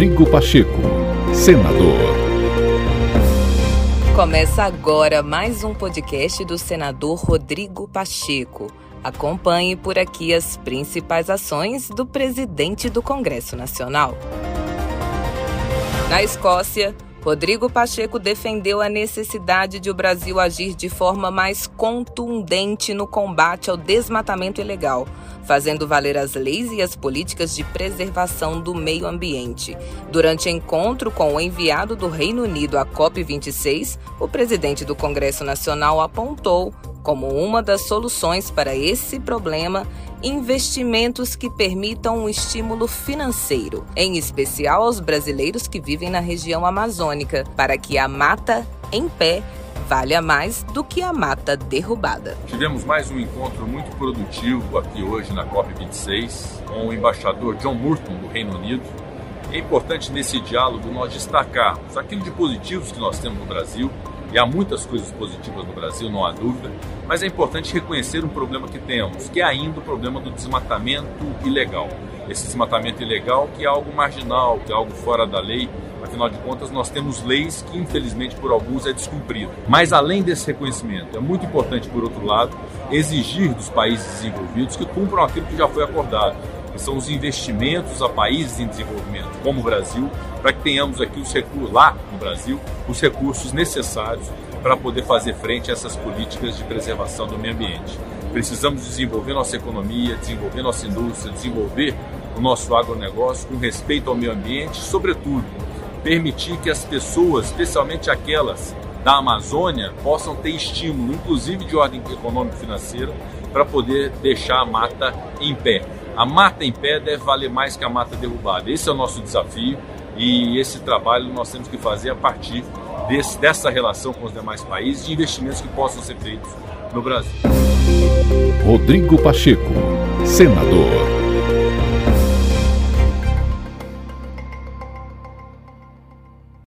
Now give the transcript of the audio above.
Rodrigo Pacheco, senador. Começa agora mais um podcast do senador Rodrigo Pacheco. Acompanhe por aqui as principais ações do presidente do Congresso Nacional. Na Escócia, Rodrigo Pacheco defendeu a necessidade de o Brasil agir de forma mais contundente no combate ao desmatamento ilegal, fazendo valer as leis e as políticas de preservação do meio ambiente. Durante encontro com o enviado do Reino Unido à COP26, o presidente do Congresso Nacional apontou como uma das soluções para esse problema investimentos que permitam um estímulo financeiro, em especial aos brasileiros que vivem na região amazônica, para que a mata em pé valha mais do que a mata derrubada. Tivemos mais um encontro muito produtivo aqui hoje na COP26 com o embaixador John Murton do Reino Unido. É importante nesse diálogo nós destacarmos aquilo de positivos que nós temos no Brasil e há muitas coisas positivas no Brasil, não há dúvida, mas é importante reconhecer um problema que temos, que é ainda o problema do desmatamento ilegal. Esse desmatamento ilegal que é algo marginal, que é algo fora da lei, afinal de contas nós temos leis que infelizmente por alguns é descumprido. Mas além desse reconhecimento, é muito importante por outro lado exigir dos países desenvolvidos que cumpram aquilo que já foi acordado que são os investimentos a países em desenvolvimento, como o Brasil, para que tenhamos aqui os recursos, lá no Brasil, os recursos necessários para poder fazer frente a essas políticas de preservação do meio ambiente. Precisamos desenvolver nossa economia, desenvolver nossa indústria, desenvolver o nosso agronegócio com respeito ao meio ambiente, sobretudo permitir que as pessoas, especialmente aquelas da Amazônia, possam ter estímulo, inclusive de ordem econômico financeira, para poder deixar a mata em pé. A mata em pé deve valer mais que a mata derrubada. Esse é o nosso desafio e esse trabalho nós temos que fazer a partir desse, dessa relação com os demais países de investimentos que possam ser feitos no Brasil. Rodrigo Pacheco, senador.